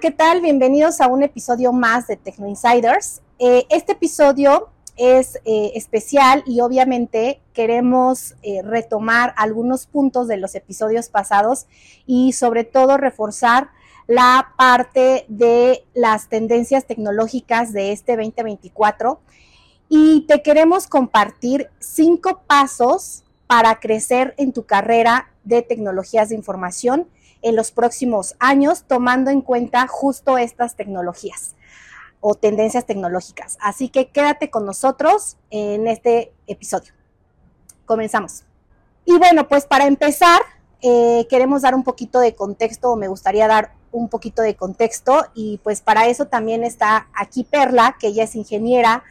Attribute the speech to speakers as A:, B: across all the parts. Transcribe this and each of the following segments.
A: ¿qué tal? Bienvenidos a un episodio más de Techno Insiders. Eh, este episodio es eh, especial y obviamente queremos eh, retomar algunos puntos de los episodios pasados y sobre todo reforzar la parte de las tendencias tecnológicas de este 2024 y te queremos compartir cinco pasos para crecer en tu carrera de tecnologías de información en los próximos años, tomando en cuenta justo estas tecnologías o tendencias tecnológicas. Así que quédate con nosotros en este episodio. Comenzamos. Y bueno, pues para empezar, eh, queremos dar un poquito de contexto, o me gustaría dar un poquito de contexto, y pues para eso también está aquí Perla, que ella es ingeniera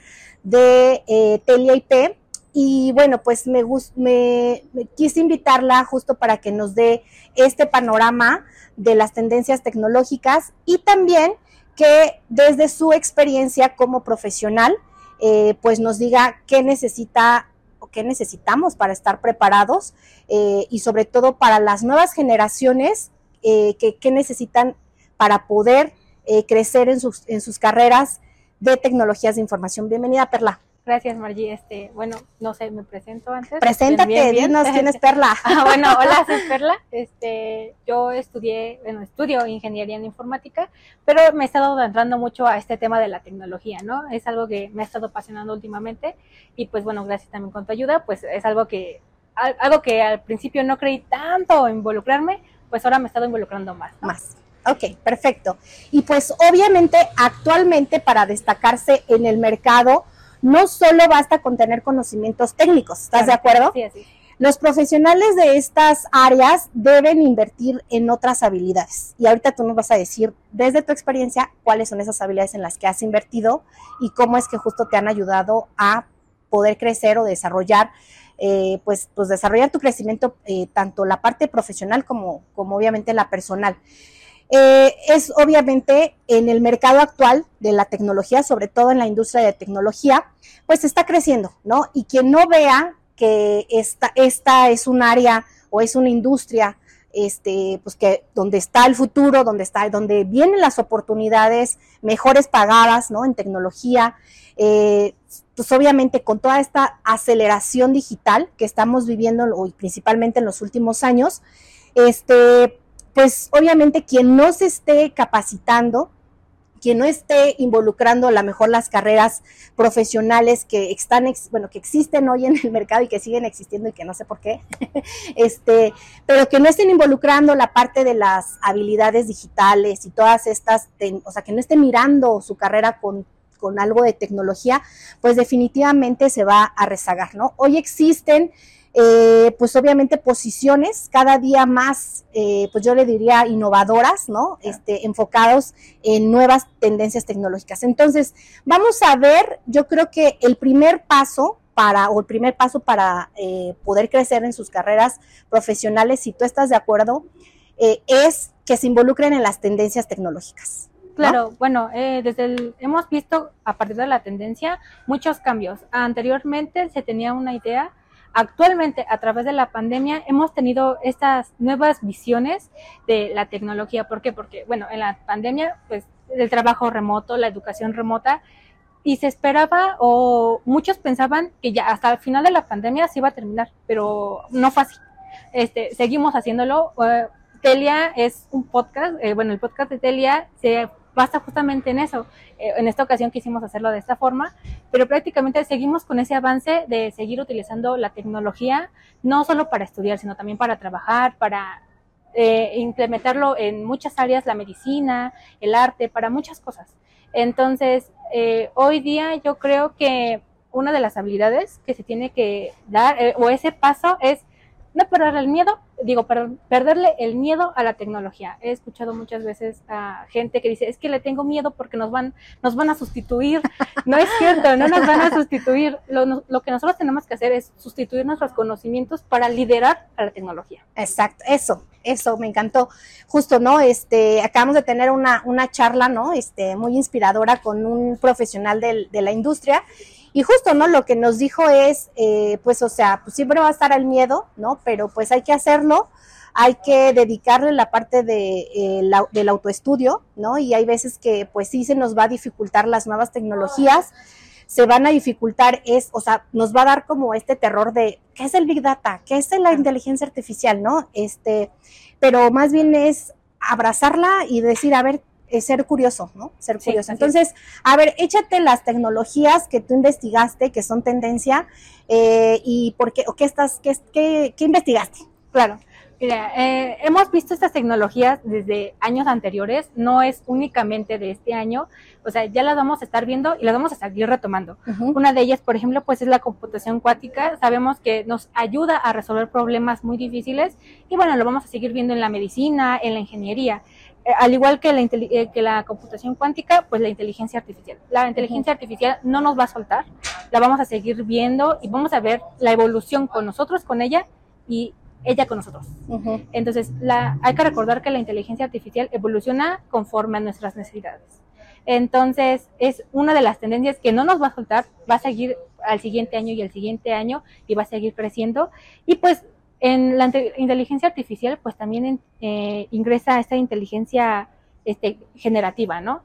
A: de eh, Telia IP, y bueno, pues me, me, me, quise invitarla justo para que nos dé este panorama de las tendencias tecnológicas y también que desde su experiencia como profesional, eh, pues nos diga qué necesita o qué necesitamos para estar preparados eh, y sobre todo para las nuevas generaciones, eh, qué necesitan para poder eh, crecer en sus, en sus carreras de tecnologías de información. Bienvenida, Perla.
B: Gracias, Margie. Este, bueno, no sé, me presento antes.
A: Preséntate, bien, bien, dinos quién es Perla.
B: ah, bueno, hola, soy Perla. Este, yo estudié, bueno, estudio ingeniería en informática, pero me he estado adentrando mucho a este tema de la tecnología, ¿no? Es algo que me ha estado apasionando últimamente y pues bueno, gracias también con tu ayuda, pues es algo que algo que al principio no creí tanto involucrarme, pues ahora me he estado involucrando más.
A: ¿no? Más. Ok, perfecto. Y pues obviamente actualmente para destacarse en el mercado, no solo basta con tener conocimientos técnicos, ¿estás claro, de acuerdo?
B: Sí, sí.
A: Los profesionales de estas áreas deben invertir en otras habilidades. Y ahorita tú nos vas a decir, desde tu experiencia, cuáles son esas habilidades en las que has invertido y cómo es que justo te han ayudado a poder crecer o desarrollar, eh, pues, pues desarrollar tu crecimiento, eh, tanto la parte profesional como, como obviamente la personal. Eh, es obviamente en el mercado actual de la tecnología, sobre todo en la industria de tecnología, pues está creciendo, ¿no? Y quien no vea que esta, esta es un área o es una industria este, pues que donde está el futuro, donde está, donde vienen las oportunidades mejores pagadas, ¿no? En tecnología, eh, pues obviamente con toda esta aceleración digital que estamos viviendo, y principalmente en los últimos años, este, pues obviamente quien no se esté capacitando, quien no esté involucrando a lo mejor las carreras profesionales que están, bueno, que existen hoy en el mercado y que siguen existiendo y que no sé por qué, este, pero que no estén involucrando la parte de las habilidades digitales y todas estas, o sea, que no estén mirando su carrera con con algo de tecnología, pues definitivamente se va a rezagar, ¿no? Hoy existen eh, pues obviamente posiciones cada día más, eh, pues yo le diría innovadoras, ¿no? Este, enfocados en nuevas tendencias tecnológicas. Entonces, vamos a ver, yo creo que el primer paso para, o el primer paso para eh, poder crecer en sus carreras profesionales, si tú estás de acuerdo, eh, es que se involucren en las tendencias tecnológicas.
B: Claro, ¿no? bueno, eh, desde el, hemos visto a partir de la tendencia muchos cambios. Anteriormente se tenía una idea Actualmente, a través de la pandemia, hemos tenido estas nuevas visiones de la tecnología. ¿Por qué? Porque, bueno, en la pandemia, pues, el trabajo remoto, la educación remota, y se esperaba, o muchos pensaban que ya hasta el final de la pandemia se iba a terminar, pero no fue así. Este, seguimos haciéndolo. Uh, Telia es un podcast, eh, bueno, el podcast de Telia se basa justamente en eso. Eh, en esta ocasión quisimos hacerlo de esta forma, pero prácticamente seguimos con ese avance de seguir utilizando la tecnología, no solo para estudiar, sino también para trabajar, para eh, implementarlo en muchas áreas, la medicina, el arte, para muchas cosas. Entonces, eh, hoy día yo creo que una de las habilidades que se tiene que dar, eh, o ese paso, es no perder el miedo, digo, per perderle el miedo a la tecnología. He escuchado muchas veces a gente que dice, es que le tengo miedo porque nos van, nos van a sustituir. No es cierto, no nos van a sustituir. Lo, lo que nosotros tenemos que hacer es sustituir nuestros conocimientos para liderar a la tecnología.
A: Exacto, eso, eso, me encantó. Justo, ¿no? Este, acabamos de tener una, una charla, ¿no? Este, muy inspiradora con un profesional del, de la industria y justo, ¿no? Lo que nos dijo es, eh, pues, o sea, pues siempre va a estar el miedo, ¿no? Pero pues hay que hacerlo, hay que dedicarle la parte de, eh, del autoestudio, ¿no? Y hay veces que pues sí se nos va a dificultar las nuevas tecnologías, se van a dificultar es, o sea, nos va a dar como este terror de qué es el Big Data, qué es la inteligencia artificial, ¿no? Este, pero más bien es abrazarla y decir, a ver, ser curioso, ¿no? Ser curioso. Entonces, a ver, échate las tecnologías que tú investigaste, que son tendencia, eh, y por qué, o qué estás, qué, qué, qué investigaste.
B: Claro. Mira, eh, hemos visto estas tecnologías desde años anteriores, no es únicamente de este año, o sea, ya las vamos a estar viendo y las vamos a seguir retomando. Una de ellas, por ejemplo, pues es la computación cuántica, sabemos que nos ayuda a resolver problemas muy difíciles y bueno, lo vamos a seguir viendo en la medicina, en la ingeniería. Eh, al igual que la, eh, que la computación cuántica, pues la inteligencia artificial. La inteligencia artificial no nos va a soltar, la vamos a seguir viendo y vamos a ver la evolución con nosotros, con ella y ella con nosotros. Entonces, la, hay que recordar que la inteligencia artificial evoluciona conforme a nuestras necesidades. Entonces, es una de las tendencias que no nos va a soltar, va a seguir al siguiente año y al siguiente año y va a seguir creciendo. Y pues en la inteligencia artificial, pues también eh, ingresa esta inteligencia este, generativa, ¿no?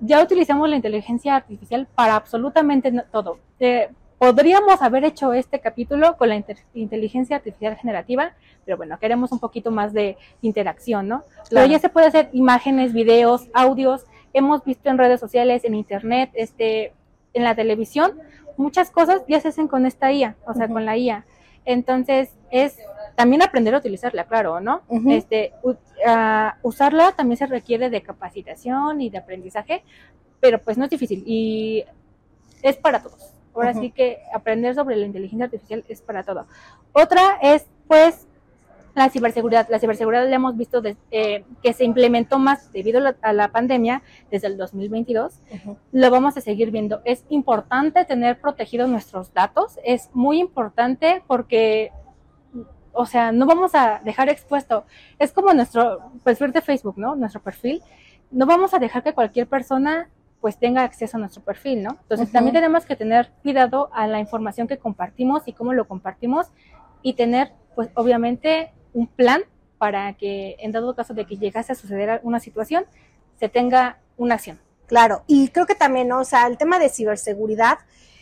B: Ya utilizamos la inteligencia artificial para absolutamente todo. Eh, Podríamos haber hecho este capítulo con la inteligencia artificial generativa, pero bueno, queremos un poquito más de interacción, ¿no? Pero ya se puede hacer imágenes, videos, audios. Hemos visto en redes sociales, en internet, este, en la televisión, muchas cosas ya se hacen con esta IA, o sea, con la IA. Entonces, es también aprender a utilizarla, claro, ¿no? Este, ah, usarla también se requiere de capacitación y de aprendizaje, pero pues no es difícil y es para todos. Ahora sí que aprender sobre la inteligencia artificial es para todo. Otra es, pues, la ciberseguridad. La ciberseguridad la hemos visto eh, que se implementó más debido a la, pandemia desde el 2022. Lo vamos a seguir viendo. Es importante tener protegidos nuestros datos. Es muy importante porque, o sea, no vamos a dejar expuesto. Es como nuestro perfil de Facebook, ¿no? Nuestro perfil. No vamos a dejar que cualquier persona pues tenga acceso a nuestro perfil, ¿no? Entonces también tenemos que tener cuidado a la información que compartimos y cómo lo compartimos y tener, pues obviamente, un plan para que en dado caso de que llegase a suceder una situación, se tenga una acción.
A: Claro, y creo que también, ¿no? o sea, el tema de ciberseguridad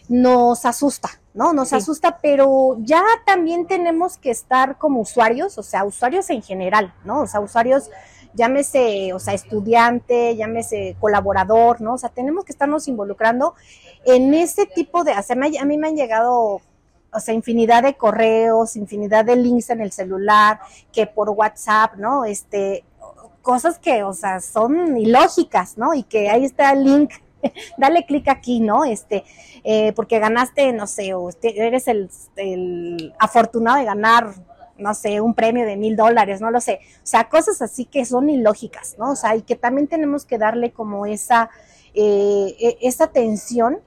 A: nos asusta, ¿no? Nos asusta, pero ya también tenemos que estar como usuarios, o sea, usuarios en general, ¿no? O sea, usuarios llámese, o sea, estudiante, llámese colaborador, ¿no? O sea, tenemos que estarnos involucrando en ese tipo de, o sea, a mí me han llegado, o sea, infinidad de correos, infinidad de links en el celular, que por WhatsApp, ¿no? Este, cosas que, o sea, son ilógicas, ¿no? Y que ahí está el link dale clic aquí, ¿no? Este, eh, porque ganaste, no sé, o este, eres el, el, afortunado de ganar no sé, un premio de mil dólares, no lo sé. O sea, cosas así que son ilógicas, ¿no? O sea, y que también tenemos que darle como esa, eh, e, esa atención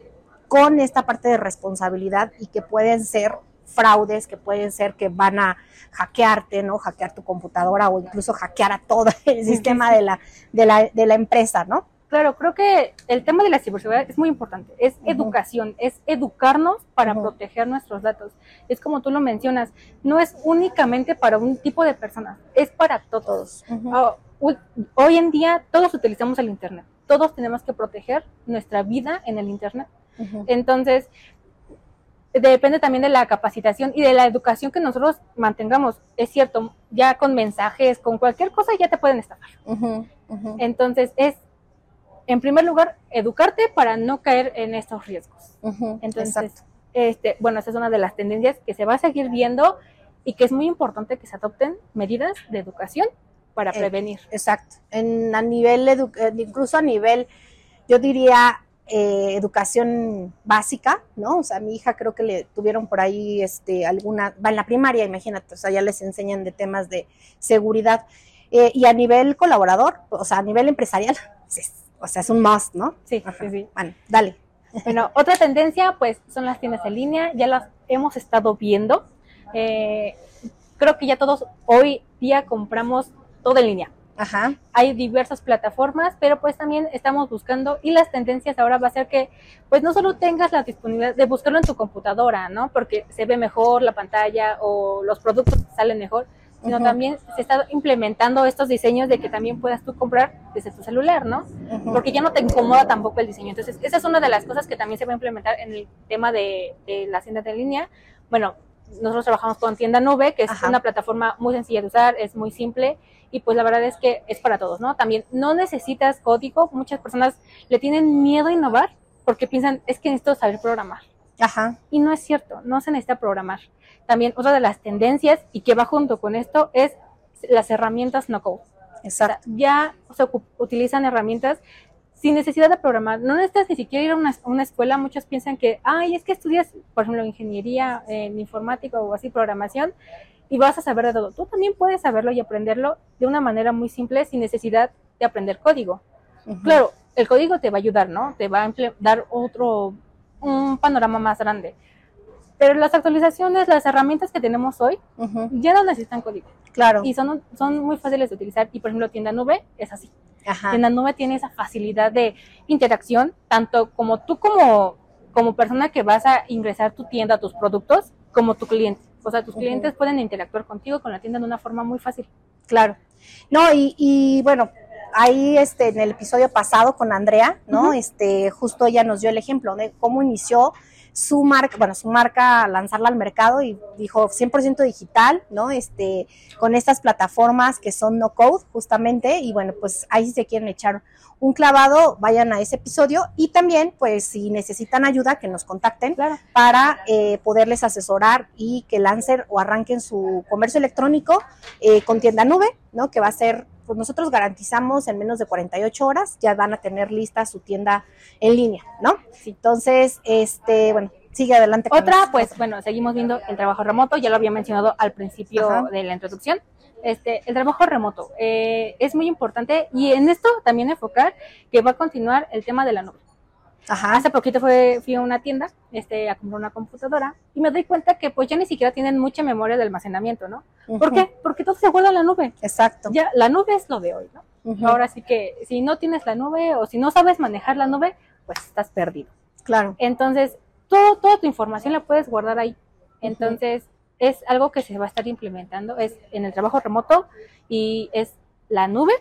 A: con esta parte de responsabilidad y que pueden ser fraudes, que pueden ser que van a hackearte, ¿no? Hackear tu computadora o incluso hackear a todo el sistema de la, de la, de la empresa, ¿no?
B: Claro, creo que el tema de la ciberseguridad es muy importante. Es educación, es educarnos para proteger nuestros datos. Es como tú lo mencionas, no es únicamente para un tipo de personas, es para todos. Ah, hoy en día todos utilizamos el Internet, todos tenemos que proteger nuestra vida en el Internet. Entonces, depende también de la capacitación y de la educación que nosotros mantengamos. Es cierto, ya con mensajes, con cualquier cosa ya te pueden estafar. Entonces, es en primer lugar, educarte para no caer en estos riesgos. Entonces, este, bueno, esa es una de las tendencias que se va a seguir viendo y que es muy importante que se adopten medidas de educación para eh, prevenir.
A: exacto. En, a nivel, eh, incluso a nivel, yo diría, eh, educación básica, ¿no? O sea, a mi hija creo que le tuvieron por ahí este, alguna, va en la primaria, imagínate, o sea, ya les enseñan de temas de seguridad. y a nivel colaborador, o sea, a nivel empresarial, pues, o sea, es un must, ¿no?
B: Sí, sí, sí.
A: Bueno, dale.
B: Bueno, otra tendencia, pues, son las tiendas en línea. Ya las hemos estado viendo. Eh, creo que ya todos hoy día compramos todo en línea.
A: Ajá.
B: Hay diversas plataformas, pero pues también estamos buscando y las tendencias ahora va a ser que pues no solo tengas la disponibilidad de buscarlo en tu computadora, ¿no? Porque se ve mejor la pantalla o los productos salen mejor, sino
A: Ujú.
B: también se está implementando estos diseños de que también puedas tú comprar desde tu celular, ¿no?
A: Ujú.
B: Porque ya no te incomoda tampoco el diseño. Entonces, esa es una de las cosas que también se va a implementar en el tema de, de las tiendas de línea. Bueno, nosotros trabajamos con Tienda Nube, que es
A: Ajá.
B: una plataforma muy sencilla de usar, es muy simple y pues la verdad es que es para todos, ¿no? También no necesitas código. Muchas personas le tienen miedo a innovar porque piensan, es que necesito saber programar.
A: Ajá.
B: Y no es cierto, no se necesita programar. También otra de las tendencias y que va junto con esto es las herramientas no code. O sea,
A: Exacto.
B: ya se utilizan herramientas sin necesidad de programar. No necesitas ni siquiera ir a una, una escuela. Muchos piensan que, ay, es que estudias, por ejemplo, ingeniería en informática o así, programación, y vas a saber de todo. Tú también puedes saberlo y aprenderlo de una manera muy simple sin necesidad de aprender código. Claro, el código te va a ayudar, ¿no? Te va a dar otro, un panorama más grande. Pero las actualizaciones, las herramientas que tenemos hoy, ya no necesitan código.
A: Claro.
B: Y son, son muy fáciles de utilizar. Y por ejemplo, Tienda Nube es así.
A: Ajá.
B: La nube tiene esa facilidad de interacción, tanto como tú como, como persona que vas a ingresar tu tienda, tus productos, como tu cliente. O sea, tus clientes pueden interactuar contigo con la tienda de una forma muy fácil.
A: Claro. No, y, y bueno, ahí este, en el episodio pasado con Andrea, ¿no? Este, justo ella nos dio el ejemplo de cómo inició su marca, bueno, su marca, lanzarla al mercado y dijo 100% digital, ¿no? Este, con estas plataformas que son no code, justamente, y bueno, pues ahí si se quieren echar un clavado, vayan a ese episodio y también, pues, si necesitan ayuda, que nos contacten
B: Claro.
A: para eh, poderles asesorar y que lancen o arranquen su comercio electrónico eh, con tienda nube, ¿no? Que va a ser, pues nosotros garantizamos en menos de 48 horas ya van a tener lista su tienda en línea, ¿no? Entonces, este, bueno, sigue adelante. con
B: Otra, pues bueno, seguimos viendo el trabajo remoto, ya lo había mencionado al principio
A: Ajá.
B: de la introducción. Este, el trabajo remoto eh, es muy importante y en esto también enfocar que va a continuar el tema de la nube.
A: Ajá,
B: Hace poquito fue, fui a una tienda este, a comprar una computadora y me doy cuenta que pues ya ni siquiera tienen mucha memoria de almacenamiento, ¿no? ¿Por qué? Porque todo se guarda en la nube.
A: Exacto.
B: Ya, la nube es lo de hoy, ¿no? Ahora sí que si no tienes la nube o si no sabes manejar la nube, pues estás perdido.
A: Claro.
B: Entonces, todo, toda tu información la puedes guardar ahí. Entonces, es algo que se va a estar implementando, es en el trabajo remoto y es la nube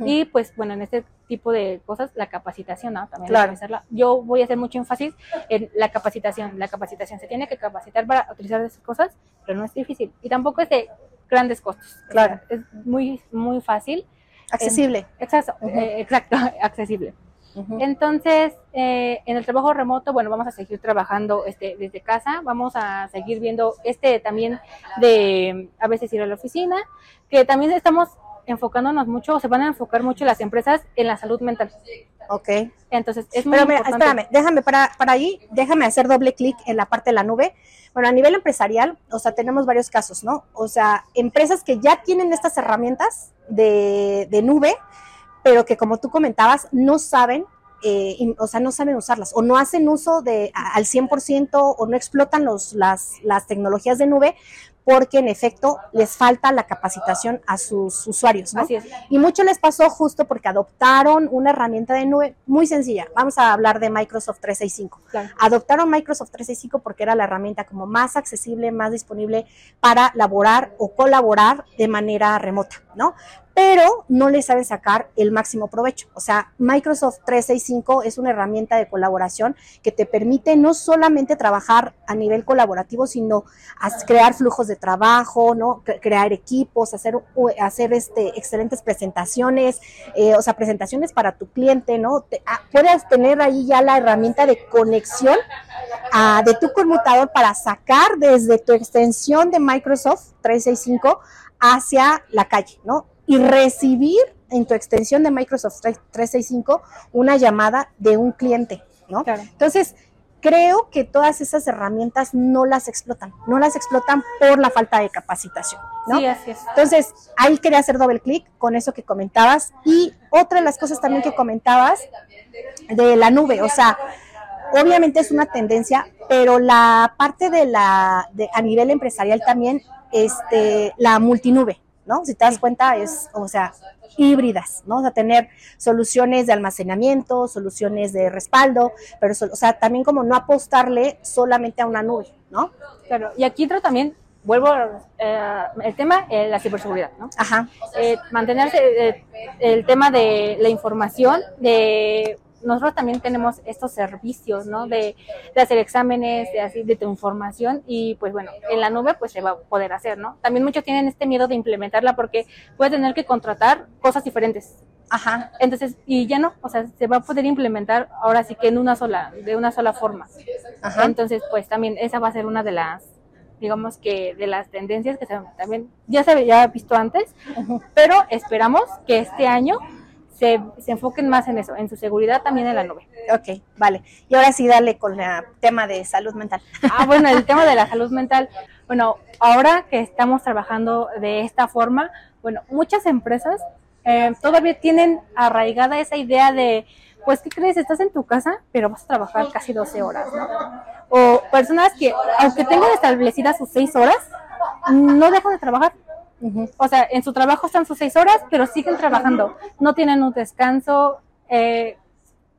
B: y pues bueno, en este tipo de cosas, la capacitación, ¿no? También
A: Claro.
B: Yo voy a hacer mucho énfasis en la capacitación. La capacitación se tiene que capacitar para utilizar esas cosas, pero no es difícil. Y tampoco es de grandes costos. O
A: Claro.
B: sea, es muy, muy fácil.
A: Accesible.
B: Exacto, eh, exacto, accesible. Entonces, eh, en el trabajo remoto, bueno, vamos a seguir trabajando este, desde casa, vamos a seguir viendo este también de a veces ir a la oficina, que también estamos enfocándonos mucho, o se van a enfocar mucho las empresas en la salud mental.
A: Ok.
B: Entonces, es muy
A: Pero mira,
B: importante.
A: espérame, déjame para, para ahí, déjame hacer doble clic en la parte de la nube. Bueno, a nivel empresarial, o sea, tenemos varios casos, ¿no? O sea, empresas que ya tienen estas herramientas de, de nube, pero que como tú comentabas, no saben, eh, in- o sea, no saben usarlas, o no hacen uso de a- al 100% o no explotan los, las, las tecnologías de nube porque en efecto les falta la capacitación a sus usuarios, ¿no?
B: Así es.
A: Y mucho les pasó justo porque adoptaron una herramienta de nube muy sencilla. Vamos a hablar de Microsoft 365.
B: Claro.
A: Adoptaron Microsoft 365 porque era la herramienta como más accesible, más disponible para laborar o colaborar de manera remota, ¿no? Pero no le saben sacar el máximo provecho. O sea, Microsoft 365 es una herramienta de colaboración que te permite no solamente trabajar a nivel colaborativo, sino crear flujos de trabajo, ¿no? Cre- crear equipos, hacer, este, excelentes presentaciones, eh, o sea, presentaciones para tu cliente, ¿no? Ah, puedes tener ahí ya la herramienta de conexión ah, de tu conmutador para sacar desde tu extensión de Microsoft 365 hacia la calle, ¿no? Y recibir en tu extensión de Microsoft 365 una llamada de un cliente, ¿no?
B: Claro.
A: Entonces, creo que todas esas herramientas no las explotan, no las explotan por la falta de capacitación, ¿no?
B: Sí, así es.
A: Entonces, ahí quería hacer doble clic con eso que comentabas. Y otra de las cosas también que comentabas de la nube, o sea, obviamente es una tendencia, pero la parte de la, de, a nivel empresarial también, este, la multinube, ¿no? Si te das cuenta, es, o sea, híbridas, ¿no? O sea, tener soluciones de almacenamiento, soluciones de respaldo, pero, o sea, también como no apostarle solamente a una nube, ¿no?
B: Claro. Y aquí entra también vuelvo eh, el tema, eh, la ciberseguridad, ¿no?
A: Ajá.
B: Eh, mantenerse eh, el tema de la información, de nosotros también tenemos estos servicios, ¿no? De, de, hacer exámenes, de así, de tu información y pues bueno, en la nube pues se va a poder hacer, ¿no? También muchos tienen este miedo de implementarla porque puede tener que contratar cosas diferentes.
A: Ajá.
B: Entonces, y ya no, o sea, se va a poder implementar ahora sí que en una sola, de una sola forma.
A: Ajá.
B: Entonces, pues también esa va a ser una de las digamos que de las tendencias que se, también ya se había visto antes, pero esperamos que este año se, se, enfoquen más en eso, en su seguridad también en la nube.
A: Ok, vale. Y ahora sí, dale con el tema de salud mental.
B: Ah, bueno, el tema de la salud mental. Bueno, ahora que estamos trabajando de esta forma, bueno, muchas empresas eh, todavía tienen arraigada esa idea de, pues, ¿qué crees? Estás en tu casa, pero vas a trabajar casi 12 horas, ¿no? O personas que, aunque tengan establecidas sus 6 horas, no dejan de trabajar. Uh -huh. O sea, en su trabajo están sus 6 horas, pero siguen trabajando. No tienen un descanso. Eh,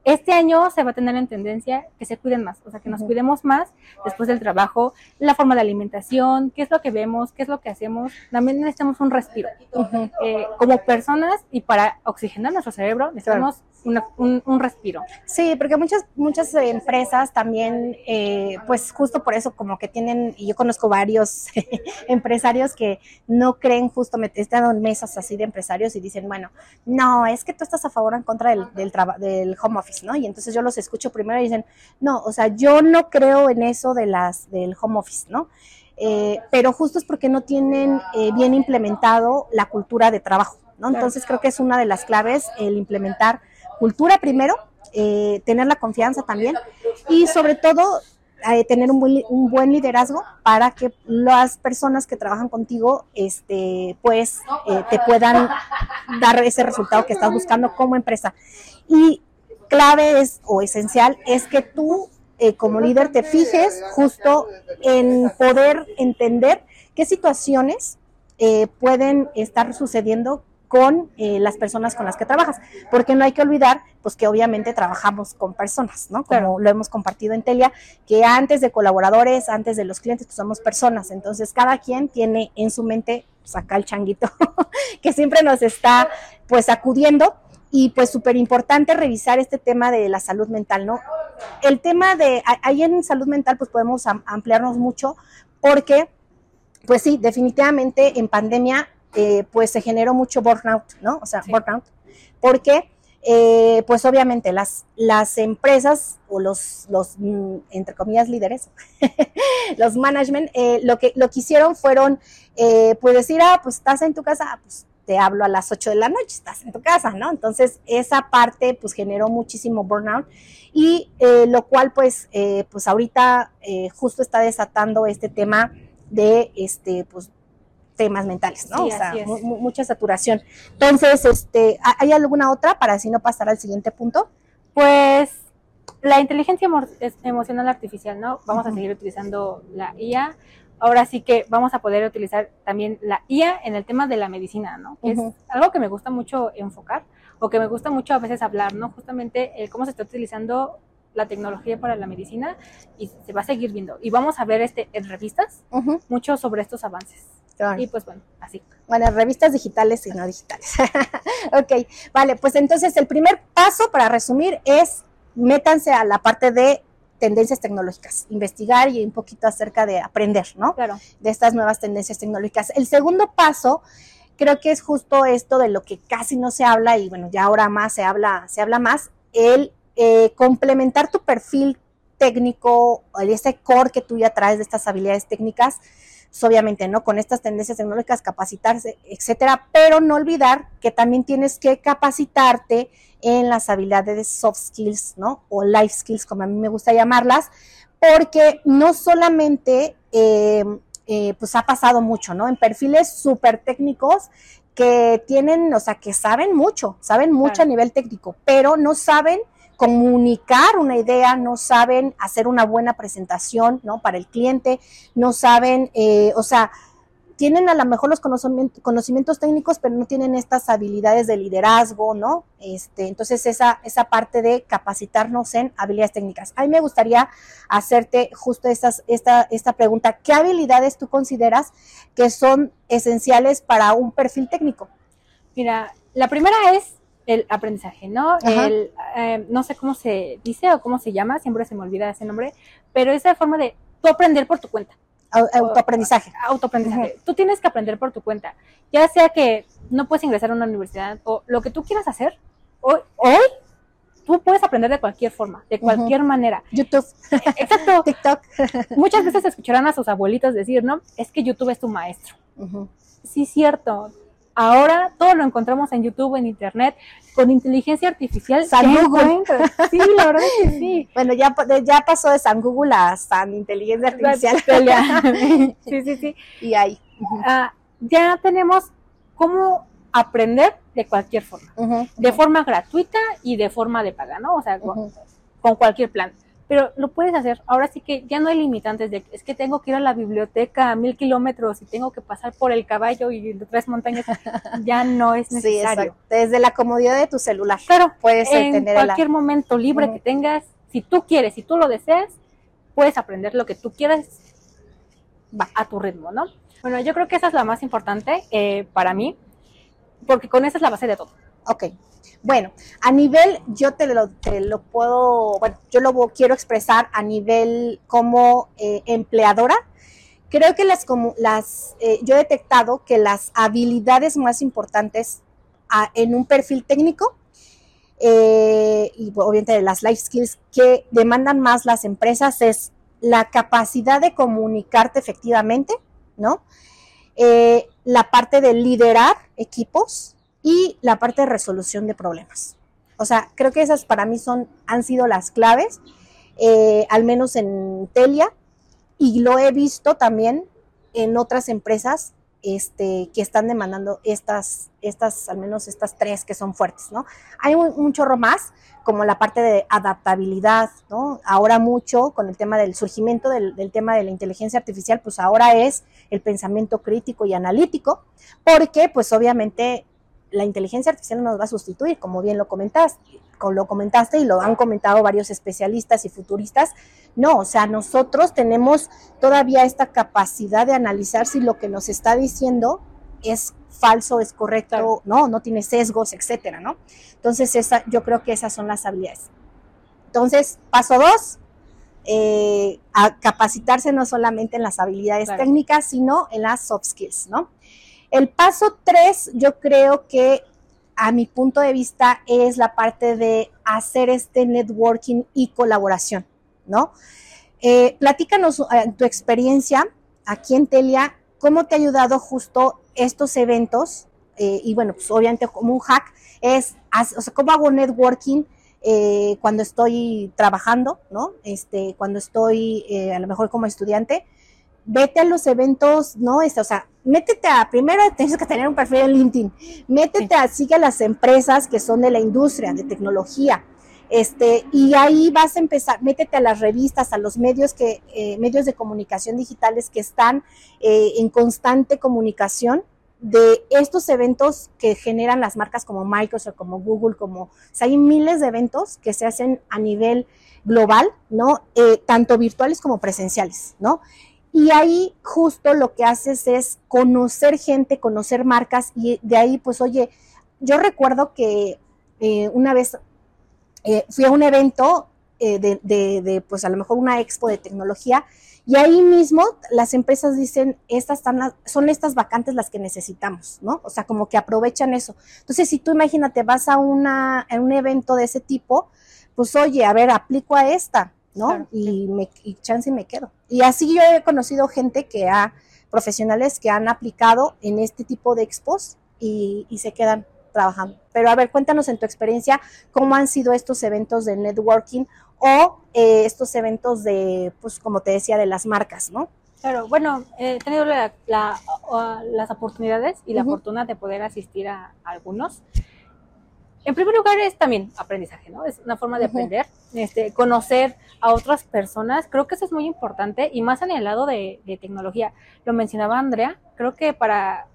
B: este año se va a tener en tendencia que se cuiden más, o sea, que nos cuidemos más después del trabajo, la forma de alimentación, qué es lo que vemos, qué es lo que hacemos. También necesitamos un respiro. Uh -huh. eh, como personas y para oxigenar nuestro cerebro necesitamos claro. Una, un, un, respiro.
A: Sí, porque muchas muchas empresas también, eh, pues justo por eso como que tienen, y yo conozco varios empresarios que no creen justo, me están en mesas así de empresarios y dicen, bueno, no, es que tú estás a favor o en contra del, del, del home office, ¿no? Y entonces yo los escucho primero y dicen, no, o sea, yo no creo en eso de las del home office, ¿no? Eh, pero justo es porque no tienen eh, bien implementado la cultura de trabajo, ¿no? Entonces creo que es una de las claves el implementar cultura primero, eh, tener la confianza también y sobre todo eh, tener un buen, buen, liderazgo para que las personas que trabajan contigo este, pues eh, te puedan dar ese resultado que estás buscando como empresa. Y clave es o esencial es que tú como líder te fijes justo en poder entender qué situaciones pueden estar sucediendo con eh, las personas con las que trabajas, porque no hay que olvidar, pues que obviamente trabajamos con personas, ¿no? Como claro. lo hemos compartido en Telia, que antes de colaboradores, antes de los clientes, pues somos personas, entonces cada quien tiene en su mente, pues acá el changuito, que siempre nos está, pues acudiendo, y pues súper importante revisar este tema de la salud mental, ¿no? El tema de, ahí en salud mental, pues podemos ampliarnos mucho, porque, pues sí, definitivamente en pandemia eh, pues se generó mucho burnout, ¿no? O sea, sí. burnout, porque eh, pues obviamente las, las empresas o los, los mm, entre comillas, líderes, los management, eh, lo, que, lo que hicieron fueron, pues decir, ah, pues estás en tu casa, pues te hablo a las 8 de la noche, estás en tu casa, ¿no? Entonces, esa parte pues generó muchísimo burnout y lo cual pues, pues ahorita justo está desatando este tema de, este, pues, temas mentales, ¿no?
B: Sí,
A: o sea, mucha saturación. Entonces, este, ¿hay alguna otra para así no pasar al siguiente punto?
B: Pues la inteligencia emo emocional artificial, ¿no? Vamos uh -huh. a seguir utilizando la IA. Ahora sí que vamos a poder utilizar también la IA en el tema de la medicina, ¿no? Que uh -huh. es algo que me gusta mucho enfocar o que me gusta mucho a veces hablar, ¿no? Justamente el cómo se está utilizando la tecnología para la medicina y se va a seguir viendo. Y vamos a ver este en revistas uh -huh. mucho sobre estos avances. Y pues bueno, así.
A: Bueno, revistas digitales y no digitales. ok, vale, pues entonces el primer paso para resumir es métanse a la parte de tendencias tecnológicas, investigar y un poquito acerca de aprender, ¿no?
B: Claro.
A: De estas nuevas tendencias tecnológicas. El segundo paso creo que es justo esto de lo que casi no se habla y bueno, ya ahora más se habla, se habla más, el eh, complementar tu perfil técnico, ese core que tú ya traes de estas habilidades técnicas, obviamente, ¿no? Con estas tendencias tecnológicas, capacitarse, etcétera, pero no olvidar que también tienes que capacitarte en las habilidades soft skills, ¿no? O life skills, como a mí me gusta llamarlas, porque no solamente, eh, eh, pues ha pasado mucho, ¿no? En perfiles súper técnicos que tienen, o sea, que saben mucho, saben mucho claro. a nivel técnico, pero no saben comunicar una idea, no saben hacer una buena presentación, ¿no? Para el cliente, no saben, eh, o sea, tienen a lo mejor los conocimientos, técnicos, pero no tienen estas habilidades de liderazgo, ¿no? Este, entonces, esa, esa parte de capacitarnos en habilidades técnicas. A mí me gustaría hacerte justo esta, esta pregunta. ¿Qué habilidades tú consideras que son esenciales para un perfil técnico?
B: Mira, la primera es el aprendizaje, ¿no? El, eh, no sé cómo se dice o cómo se llama, siempre se me olvida ese nombre, pero esa forma de tú aprender por tu cuenta.
A: Autoaprendizaje.
B: Autoaprendizaje. Tú tienes que aprender por tu cuenta. Ya sea que no puedes ingresar a una universidad o lo que tú quieras hacer, hoy, hoy tú puedes aprender de cualquier forma, de cualquier manera.
A: YouTube.
B: Exacto. TikTok. Muchas veces escucharán a sus abuelitos decir, ¿no? Es que YouTube es tu maestro. Sí, cierto. Ahora todo lo encontramos en YouTube, en Internet, con inteligencia artificial.
A: San Google.
B: Sí, la verdad es que sí.
A: Bueno, ya, ya pasó de San Google a San Inteligencia Artificial.
B: sí, sí, sí.
A: Y ahí.
B: Ah, ya tenemos cómo aprender de cualquier forma. De forma gratuita y de forma de paga, ¿no? O sea, con cualquier plan pero lo puedes hacer. Ahora sí que ya no hay limitantes de es que tengo que ir a la biblioteca a mil kilómetros y tengo que pasar por el caballo y tres montañas. ya no es necesario.
A: Sí, Desde la comodidad de tu celular.
B: Claro, puedes en cualquier momento libre que tengas, si tú quieres, si tú lo deseas, puedes aprender lo que tú quieras va, a tu ritmo, ¿no? Bueno, yo creo que esa es la más importante eh, para mí, porque con esa es la base de todo.
A: Ok, bueno, a nivel, yo te lo, te lo puedo, bueno, yo lo quiero expresar a nivel como eh, empleadora. Creo que las, como las, eh, yo he detectado que las habilidades más importantes en un perfil técnico eh, y obviamente las life skills que demandan más las empresas es la capacidad de comunicarte efectivamente, ¿no? la parte de liderar equipos, y la parte de resolución de problemas. O sea, creo que esas para mí son, han sido las claves, eh, al menos en Telia, y lo he visto también en otras empresas este, que están demandando estas, estas, al menos estas tres que son fuertes, ¿no? Hay un, chorro más, como la parte de adaptabilidad, ¿no? Ahora mucho con el tema del surgimiento del, del, tema de la inteligencia artificial, pues ahora es el pensamiento crítico y analítico, porque pues obviamente la inteligencia artificial no nos va a sustituir, como bien lo comentaste, lo comentaste y lo han comentado varios especialistas y futuristas. No, o sea, nosotros tenemos todavía esta capacidad de analizar si lo que nos está diciendo es falso, es correcto, no, no tiene sesgos, etcétera, ¿no? Entonces, esa, yo creo que esas son las habilidades. Entonces, paso dos, eh, a capacitarse no solamente en las habilidades técnicas, sino en las soft skills, ¿no? El paso tres, yo creo que a mi punto de vista es la parte de hacer este networking y colaboración, ¿no? Eh, platícanos eh, tu experiencia aquí en Telia, cómo te ha ayudado justo estos eventos eh, y bueno, pues obviamente como un hack es, o sea, cómo hago networking cuando estoy trabajando, ¿no? Este, cuando estoy a lo mejor como estudiante, vete a los eventos, ¿no? Este, o sea, métete a, primero tienes que tener un perfil en LinkedIn, métete a, sigue a las empresas que son de la industria, de tecnología, este, y ahí vas a empezar, métete a las revistas, a los medios que, eh, medios de comunicación digitales que están eh, en constante comunicación de estos eventos que generan las marcas como Microsoft, como Google, como, o sea, hay miles de eventos que se hacen a nivel global, ¿no? Eh, tanto virtuales como presenciales, ¿no? Y ahí justo lo que haces es conocer gente, conocer marcas y de ahí pues oye, yo recuerdo que eh, una vez eh, fui a un evento eh, de, de, pues a lo mejor una expo de tecnología y ahí mismo las empresas dicen, estas están, son estas vacantes las que necesitamos, ¿no? O sea, como que aprovechan eso. Entonces, si tú imagínate, vas a, una, a un evento de ese tipo, pues oye, a ver, aplico a esta, ¿no? y, me, y chance y me quedo. Y así yo he conocido gente que ha, profesionales que han aplicado en este tipo de expos y, se quedan trabajando. Pero a ver, cuéntanos en tu experiencia cómo han sido estos eventos de networking o eh, estos eventos de, pues como te decía, de las marcas, ¿no?
B: Claro, bueno, he tenido las oportunidades y la fortuna de poder asistir a algunos. En primer lugar es también aprendizaje, ¿no? Es una forma de aprender, este, conocer a otras personas. Creo que eso es muy importante y más en el lado de, tecnología. Lo mencionaba Andrea, creo que para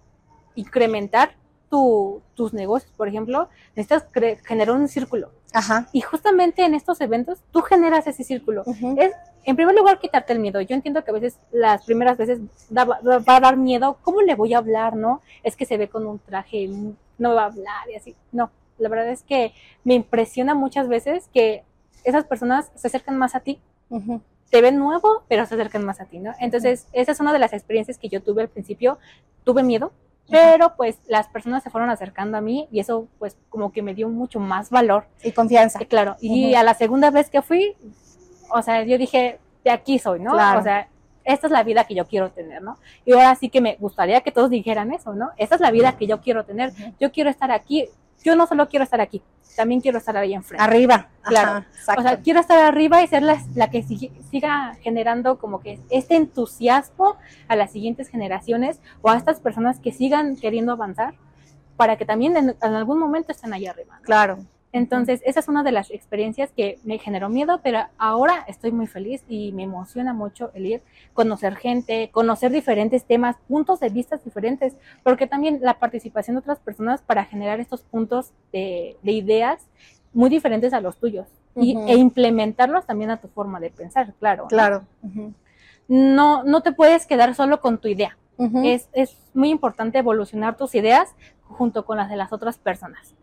B: incrementar tus negocios, por ejemplo, necesitas generar un círculo. Ajá. Y justamente en estos eventos tú generas ese círculo. Es, en primer lugar, quitarte el miedo. Yo entiendo que a veces, las primeras veces, va, va, a dar miedo. ¿Cómo le voy a hablar, no? Es que se ve con un traje, no va a hablar y así. No, la verdad es que me impresiona muchas veces que esas personas se acercan más a ti. Te ven nuevo, pero se acercan más a ti, ¿no? Entonces, esa es una de las experiencias que yo tuve al principio. Tuve miedo, pero pues las personas se fueron acercando a mí y eso pues como que me dio mucho más valor.
A: Y confianza.
B: claro. Y a la segunda vez que fui, o sea, yo dije, de aquí soy, ¿no? O sea, esta es la vida que yo quiero tener, ¿no? Y ahora sí que me gustaría que todos dijeran eso, ¿no? Esta es la vida que yo quiero tener. Yo quiero estar aquí yo no solo quiero estar aquí, también quiero estar ahí enfrente.
A: Arriba,
B: claro. o sea, quiero estar arriba y ser la, que siga generando como que este entusiasmo a las siguientes generaciones o a estas personas que sigan queriendo avanzar para que también en, algún momento estén ahí arriba.
A: Claro.
B: Entonces, esa es una de las experiencias que me generó miedo, pero ahora estoy muy feliz y me emociona mucho el ir, conocer gente, conocer diferentes temas, puntos de vista diferentes, porque también la participación de otras personas para generar estos puntos de, ideas muy diferentes a los tuyos y, e implementarlos también a tu forma de pensar, claro.
A: Claro.
B: No, no te puedes quedar solo con tu idea. es, es muy importante evolucionar tus ideas junto con las de las otras personas.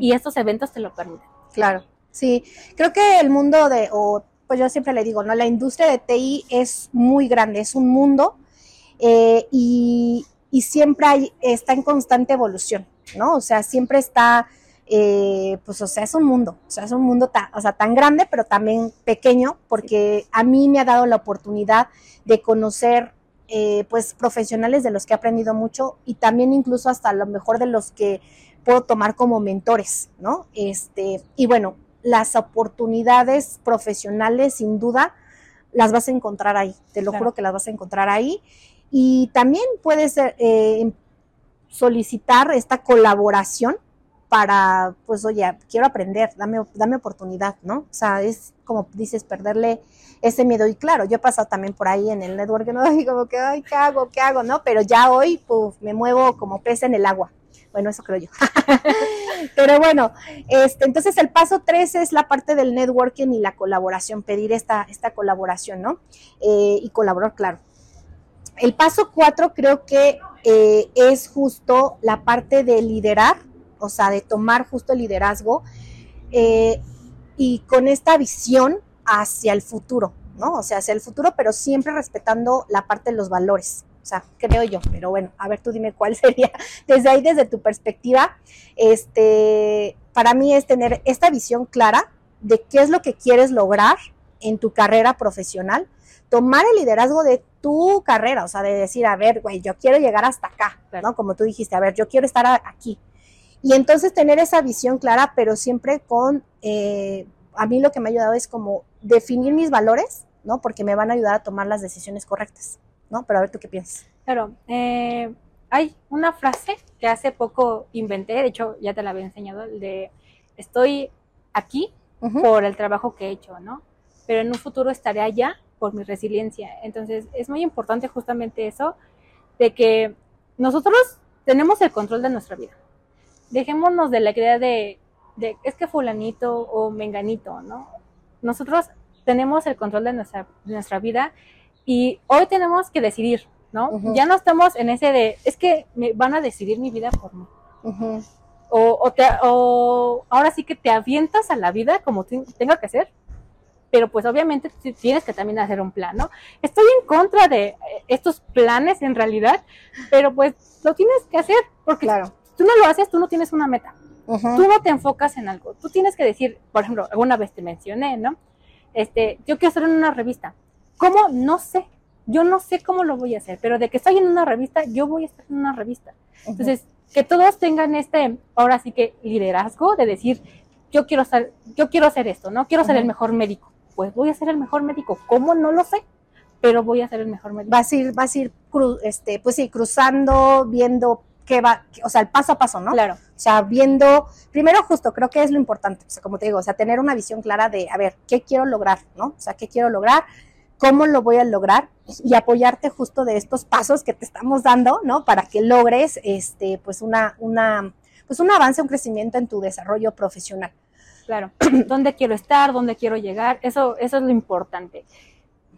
B: Y estos eventos te lo permiten.
A: Claro, sí. Creo que el mundo de, o pues yo siempre le digo, ¿no? La industria de TI es muy grande, es un mundo eh, y, siempre hay, está en constante evolución, ¿no? O sea, siempre está, eh, pues, o sea, es un mundo, o sea, es un mundo tan, o sea, tan grande, pero también pequeño, porque a mí me ha dado la oportunidad de conocer eh, pues profesionales de los que he aprendido mucho y también incluso hasta lo mejor de los que puedo tomar como mentores, ¿no? Este, y bueno, las oportunidades profesionales sin duda las vas a encontrar ahí, te lo juro que las vas a encontrar ahí. Y también puedes eh, solicitar esta colaboración para, pues, oye, quiero aprender, dame, dame oportunidad, ¿no? O sea, es como dices, perderle ese miedo. Y claro, yo he pasado también por ahí en el network, ¿no? Y como que, ay, ¿qué hago? ¿Qué hago? ¿No? Pero ya hoy, pues, me muevo como pez en el agua. Bueno, eso creo yo. Pero bueno, este, entonces el paso tres es la parte del networking y la colaboración, pedir esta, esta colaboración, ¿no? Eh, y colaborar, claro. El paso cuatro creo que eh, es justo la parte de liderar o sea, de tomar justo el liderazgo eh, y con esta visión hacia el futuro, ¿no? O sea, hacia el futuro, pero siempre respetando la parte de los valores. O sea, creo yo, pero bueno, a ver, tú dime cuál sería, desde ahí, desde tu perspectiva, este, para mí es tener esta visión clara de qué es lo que quieres lograr en tu carrera profesional, tomar el liderazgo de tu carrera, o sea, de decir, a ver, güey, yo quiero llegar hasta acá, ¿no? Como tú dijiste, a ver, yo quiero estar aquí, y entonces tener esa visión clara, pero siempre con, eh, a mí lo que me ha ayudado es como definir mis valores, ¿no? Porque me van a ayudar a tomar las decisiones correctas, ¿no? Pero a ver tú qué piensas.
B: Claro, eh, hay una frase que hace poco inventé, de hecho ya te la había enseñado, el de estoy aquí por el trabajo que he hecho, ¿no? Pero en un futuro estaré allá por mi resiliencia. Entonces es muy importante justamente eso, de que nosotros tenemos el control de nuestra vida dejémonos de la idea de, es que fulanito o menganito, ¿no? Nosotros tenemos el control de nuestra, nuestra vida y hoy tenemos que decidir, ¿no? Ya no estamos en ese de, es que me van a decidir mi vida por mí. o, o, te, o ahora sí que te avientas a la vida como tenga que ser, pero pues obviamente tienes que también hacer un plan, ¿no? Estoy en contra de estos planes en realidad, pero pues lo tienes que hacer porque claro tú no lo haces, tú no tienes una meta. Tú no te enfocas en algo. Tú tienes que decir, por ejemplo, alguna vez te mencioné, ¿no? Este, yo quiero estar en una revista. ¿Cómo? No sé. Yo no sé cómo lo voy a hacer, pero de que estoy en una revista, yo voy a estar en una revista. Entonces, que todos tengan este, ahora sí que liderazgo de decir, yo quiero estar, yo quiero hacer esto, ¿no? Quiero ser el mejor médico. Pues voy a ser el mejor médico. ¿Cómo? No lo sé pero voy a ser el mejor médico.
A: Vas a ir, vas a ir, este, pues sí, cruzando, viendo qué va, o sea, el paso a paso, ¿no?
B: Claro.
A: O sea, viendo, primero justo, creo que es lo importante, o sea, como te digo, o sea, tener una visión clara de, a ver, ¿qué quiero lograr, ¿no? O sea, ¿qué quiero lograr? ¿Cómo lo voy a lograr? Y apoyarte justo de estos pasos que te estamos dando, ¿no? Para que logres, este, pues una, una, pues un avance, un crecimiento en tu desarrollo profesional.
B: Claro. ¿Dónde quiero estar? ¿Dónde quiero llegar? Eso, eso es lo importante.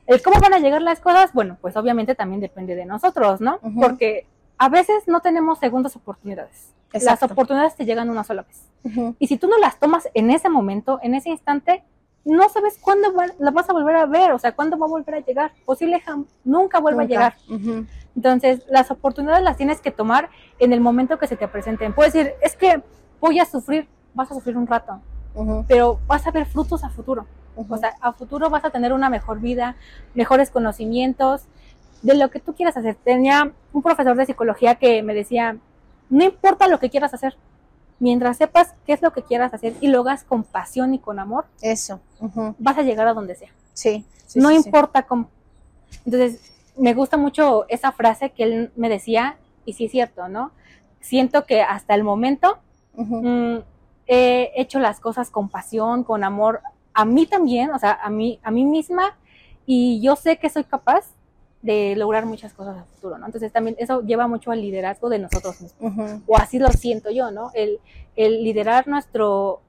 B: El cómo van a llegar las cosas, bueno, pues obviamente también depende de nosotros, ¿no? Porque a veces no tenemos segundas oportunidades. Las
A: Exacto.
B: oportunidades te llegan una sola vez.
A: Ujú.
B: Y si tú no las tomas en ese momento, en ese instante, no sabes cuándo va- la vas a volver a ver, o sea, cuándo va a volver a llegar. Posible nunca vuelva
A: Nunca.
B: a llegar.
A: Ujú.
B: Entonces, las oportunidades las tienes que tomar en el momento que se te presenten. Puedes decir, es que voy a sufrir, vas a sufrir un rato,
A: Ujú.
B: pero vas a ver frutos a futuro. O sea, a futuro vas a tener una mejor vida, mejores conocimientos de lo que tú quieras hacer. Tenía un profesor de psicología que me decía, no importa lo que quieras hacer, mientras sepas qué es lo que quieras hacer y lo hagas con pasión y con amor,
A: Eso.
B: Vas a llegar a donde sea.
A: Sí. sí,
B: no
A: sí, sí.
B: importa cómo. Entonces, me gusta mucho esa frase que él me decía, y sí es cierto, ¿no? Siento que hasta el momento mm, he hecho las cosas con pasión, con amor, a mí también, o sea, a mí, a mí misma, y yo sé que soy capaz de lograr muchas cosas a futuro, ¿no? Entonces también eso lleva mucho al liderazgo de nosotros mismos, o así lo siento yo, ¿no? El, el liderar nuestro,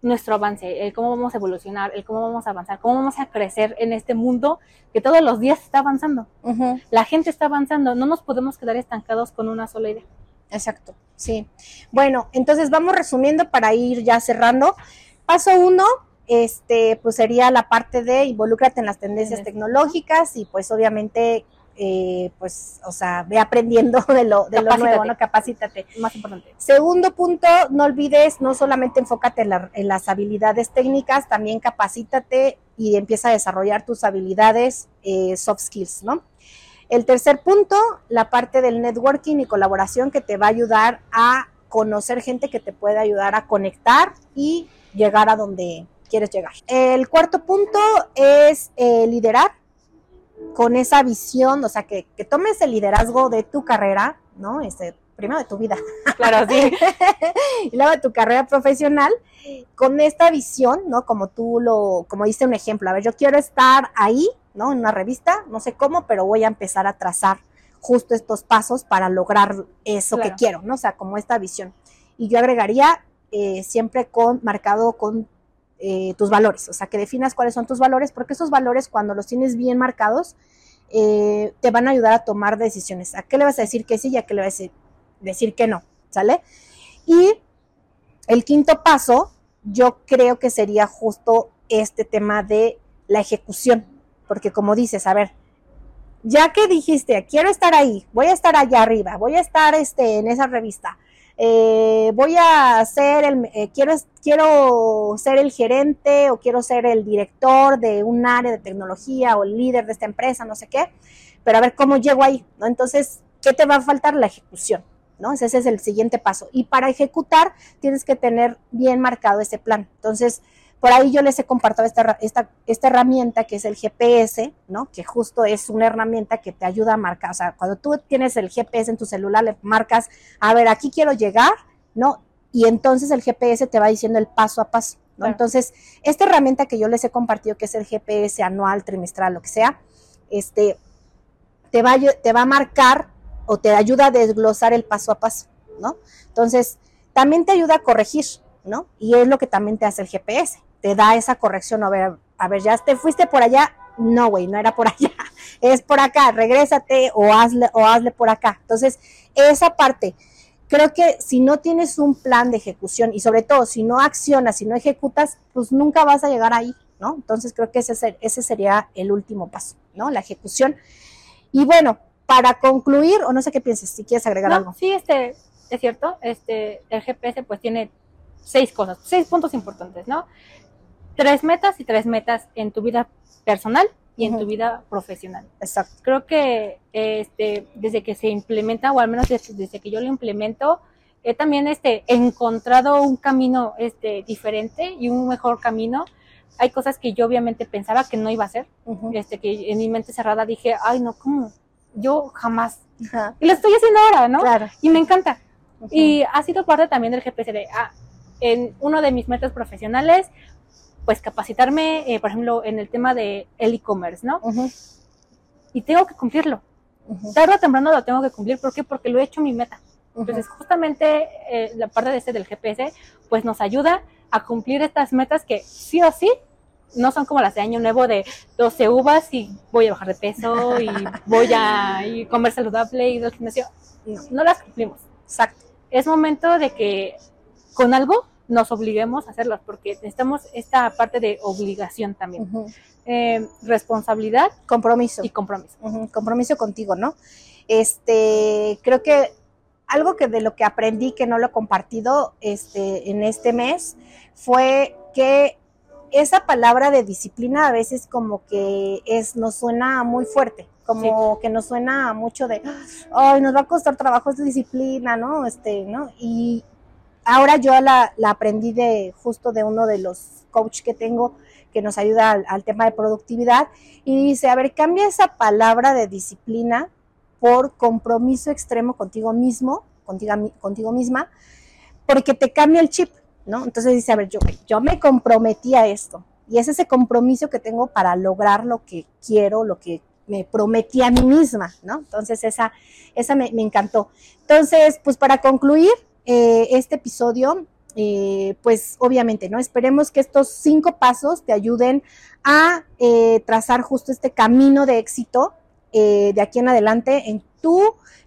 B: nuestro avance, el cómo vamos a evolucionar, el cómo vamos a avanzar, cómo vamos a crecer en este mundo que todos los días está avanzando. La gente está avanzando, no nos podemos quedar estancados con una sola idea.
A: Exacto, sí. Bueno, entonces vamos resumiendo para ir ya cerrando. Paso uno, este, pues sería la parte de involúcrate en las tendencias tecnológicas y pues obviamente, eh, pues, o sea, ve aprendiendo de lo, de lo nuevo. ¿no? Capacítate.
B: Más importante.
A: Segundo punto, no olvides, no solamente enfócate en, la- en las habilidades técnicas, también capacítate y empieza a desarrollar tus habilidades eh, soft skills, ¿no? El tercer punto, la parte del networking y colaboración que te va a ayudar a conocer gente que te puede ayudar a conectar y llegar a donde quieres llegar. El cuarto punto es eh, liderar con esa visión, o sea, que, que tomes el liderazgo de tu carrera, ¿no? Este, primero de tu vida,
B: Claro, sí.
A: y luego de tu carrera profesional, con esta visión, ¿no? Como tú lo, como diste un ejemplo, a ver, yo quiero estar ahí, ¿no? En una revista, no sé cómo, pero voy a empezar a trazar justo estos pasos para lograr eso que quiero, ¿no? O sea, como esta visión. Y yo agregaría eh, siempre con, marcado con eh, tus valores, o sea, que definas cuáles son tus valores, porque esos valores cuando los tienes bien marcados, eh, te van a ayudar a tomar decisiones. ¿A qué le vas a decir que sí y a qué le vas a decir, que no? ¿Sale? Y el quinto paso, yo creo que sería justo este tema de la ejecución, porque como dices, a ver, ya que dijiste, quiero estar ahí, voy a estar allá arriba, voy a estar este, en esa revista, eh, voy a ser el, eh, quiero, quiero ser el gerente o quiero ser el director de un área de tecnología o líder de esta empresa, no sé qué, pero a ver cómo llego ahí, ¿no? Entonces, ¿qué te va a faltar? La ejecución, ¿no? Ese es el siguiente paso. Y para ejecutar tienes que tener bien marcado ese plan. Entonces, por ahí yo les he compartido esta, esta, esta herramienta que es el GPS, ¿no? Que justo es una herramienta que te ayuda a marcar. O sea, cuando tú tienes el GPS en tu celular, le marcas, a ver, aquí quiero llegar, ¿no? Y entonces el GPS te va diciendo el paso a paso, ¿no?
B: Claro.
A: Entonces, esta herramienta que yo les he compartido, que es el GPS anual, trimestral, lo que sea, este, te va, te va a marcar o te ayuda a desglosar el paso a paso, ¿no? Entonces, también te ayuda a corregir, ¿no? Y es lo que también te hace el GPS, te da esa corrección, a ver, a ver, ya te fuiste por allá, no, güey, no era por allá, es por acá, regrésate o hazle, o hazle por acá. Entonces, esa parte, creo que si no tienes un plan de ejecución y sobre todo si no accionas, si no ejecutas, pues nunca vas a llegar ahí, ¿no? Entonces, creo que ese, ser- ese sería el último paso, ¿no? La ejecución. Y bueno, para concluir, o no sé qué pienses, si quieres agregar
B: No,
A: algo.
B: sí, este, es cierto, este, el GPS pues tiene seis cosas, seis puntos importantes, ¿no? Tres metas y tres metas en tu vida personal y en
A: Ujú.
B: tu vida profesional.
A: Exacto.
B: Creo que este, desde que se implementa, o al menos desde, desde que yo lo implemento, he también este, encontrado un camino este, diferente y un mejor camino. Hay cosas que yo obviamente pensaba que no iba a hacer,
A: Ujú.
B: este, que en mi mente cerrada dije, ay no, ¿cómo? yo jamás.
A: Ajá,
B: Y lo estoy haciendo ahora, ¿no?
A: Claro.
B: Y me encanta. Y ha sido parte también del GPS de, ah, en uno de mis metas profesionales, pues capacitarme, eh, por ejemplo, en el tema de el e-commerce, ¿no?
A: Ujú,
B: Y tengo que cumplirlo.
A: ujú,
B: Tarde o temprano lo tengo que cumplir. ¿Por qué? Porque lo he hecho mi meta.
A: ujú.
B: Entonces, justamente eh, la parte de este del GPS, pues nos ayuda a cumplir estas metas que sí o sí no son como las de año nuevo de 12 uvas y voy a bajar de peso y voy a y comer saludable y ir al gimnasio.
A: No,
B: No las cumplimos.
A: exacto.
B: Es momento de que con algo nos obliguemos a hacerlas porque necesitamos esta parte de obligación también. Eh, responsabilidad
A: Compromiso.
B: y compromiso.
A: Compromiso contigo, ¿no? Este, creo que algo que de lo que aprendí que no lo he compartido este, en este mes fue que esa palabra de disciplina a veces como que es, nos suena muy fuerte, como que nos suena mucho de, ay, nos va a costar trabajo esta disciplina, ¿no? Este, ¿no? Y ahora yo la, aprendí de justo de uno de los coach que tengo que nos ayuda al, al tema de productividad y dice, a ver, cambia esa palabra de disciplina por compromiso extremo contigo mismo, contigo, contigo misma, porque te cambia el chip, ¿no? Entonces dice, a ver, yo, yo me comprometí a esto y es ese compromiso que tengo para lograr lo que quiero, lo que me prometí a mí misma, ¿no? Entonces esa, esa me, me encantó. Entonces, pues para concluir eh, este episodio, eh, pues obviamente, ¿no? Esperemos que estos cinco pasos te ayuden a eh, trazar justo este camino de éxito eh, de aquí en adelante en tu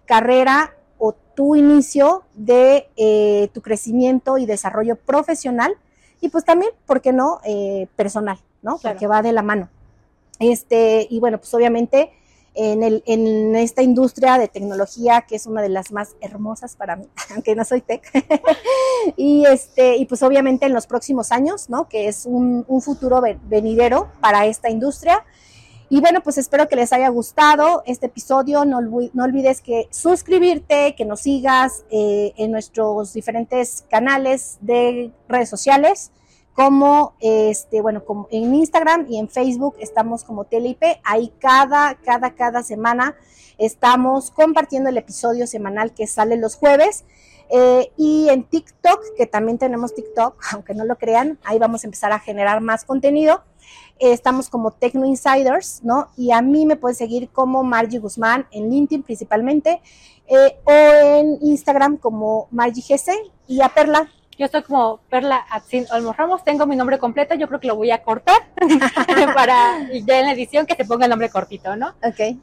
A: carrera o tu inicio de tu crecimiento y desarrollo profesional y pues también, ¿por qué no? Personal, ¿no?
B: Claro.
A: Porque va de la mano. Este, y bueno, pues obviamente en, el, en esta industria de tecnología que es una de las más hermosas para mí, aunque no soy tech. y este, y pues obviamente en los próximos años, ¿no? Que es un, futuro ve- venidero para esta industria. Y bueno, pues espero que les haya gustado este episodio. No, no olvides que suscribirte, que nos sigas eh, en nuestros diferentes canales de redes sociales, como este, bueno, como en Instagram y en Facebook estamos como TLIP. Ahí cada, cada, cada semana estamos compartiendo el episodio semanal que sale los jueves. Eh, y en TikTok, que también tenemos TikTok, aunque no lo crean, ahí vamos a empezar a generar más contenido. Eh, estamos como Tecno Insiders, ¿no? Y a mí me puedes seguir como Margie Guzmán en LinkedIn principalmente, eh, o en Instagram como Margie GC y a Perla.
B: Yo estoy como Perla Atzin Olmos Ramos, tengo mi nombre completo, yo creo que lo voy a cortar para ya en la edición que se ponga el nombre cortito, ¿no?
A: Ok,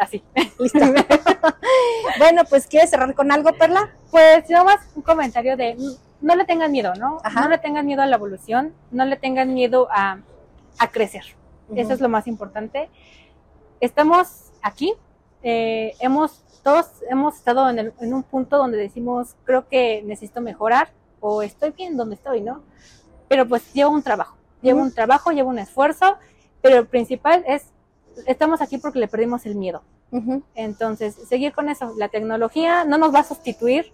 B: Así.
A: listo. bueno, pues ¿quieres cerrar con algo, Perla?
B: Pues nada más un comentario de no le tengan miedo, ¿no?
A: Ajá.
B: No le tengan miedo a la evolución, no le tengan miedo a, a crecer. Eso es lo más importante. Estamos aquí, eh, hemos, todos hemos estado en, el- en un punto donde decimos, creo que necesito mejorar o estoy bien donde estoy, ¿no? Pero pues lleva un trabajo, lleva
A: Ujú.
B: un trabajo, lleva un esfuerzo, pero el principal es, estamos aquí porque le perdimos el miedo. Entonces, seguir con eso. La tecnología no nos va a sustituir.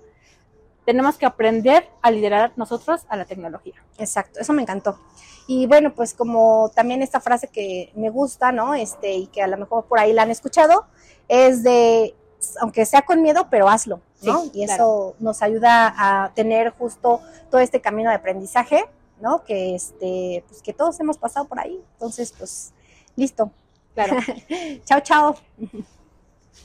B: Tenemos que aprender a liderar nosotros a la tecnología.
A: Exacto, eso me encantó. Y bueno, pues como también esta frase que me gusta, ¿no? Este, y que a lo mejor por ahí la han escuchado, es de, aunque sea con miedo, pero hazlo, ¿no?
B: Sí,
A: y eso
B: claro.
A: nos ayuda a tener justo todo este camino de aprendizaje, ¿no? Que este, pues que todos hemos pasado por ahí. Entonces, pues, listo.
B: Claro.
A: Chao, chao.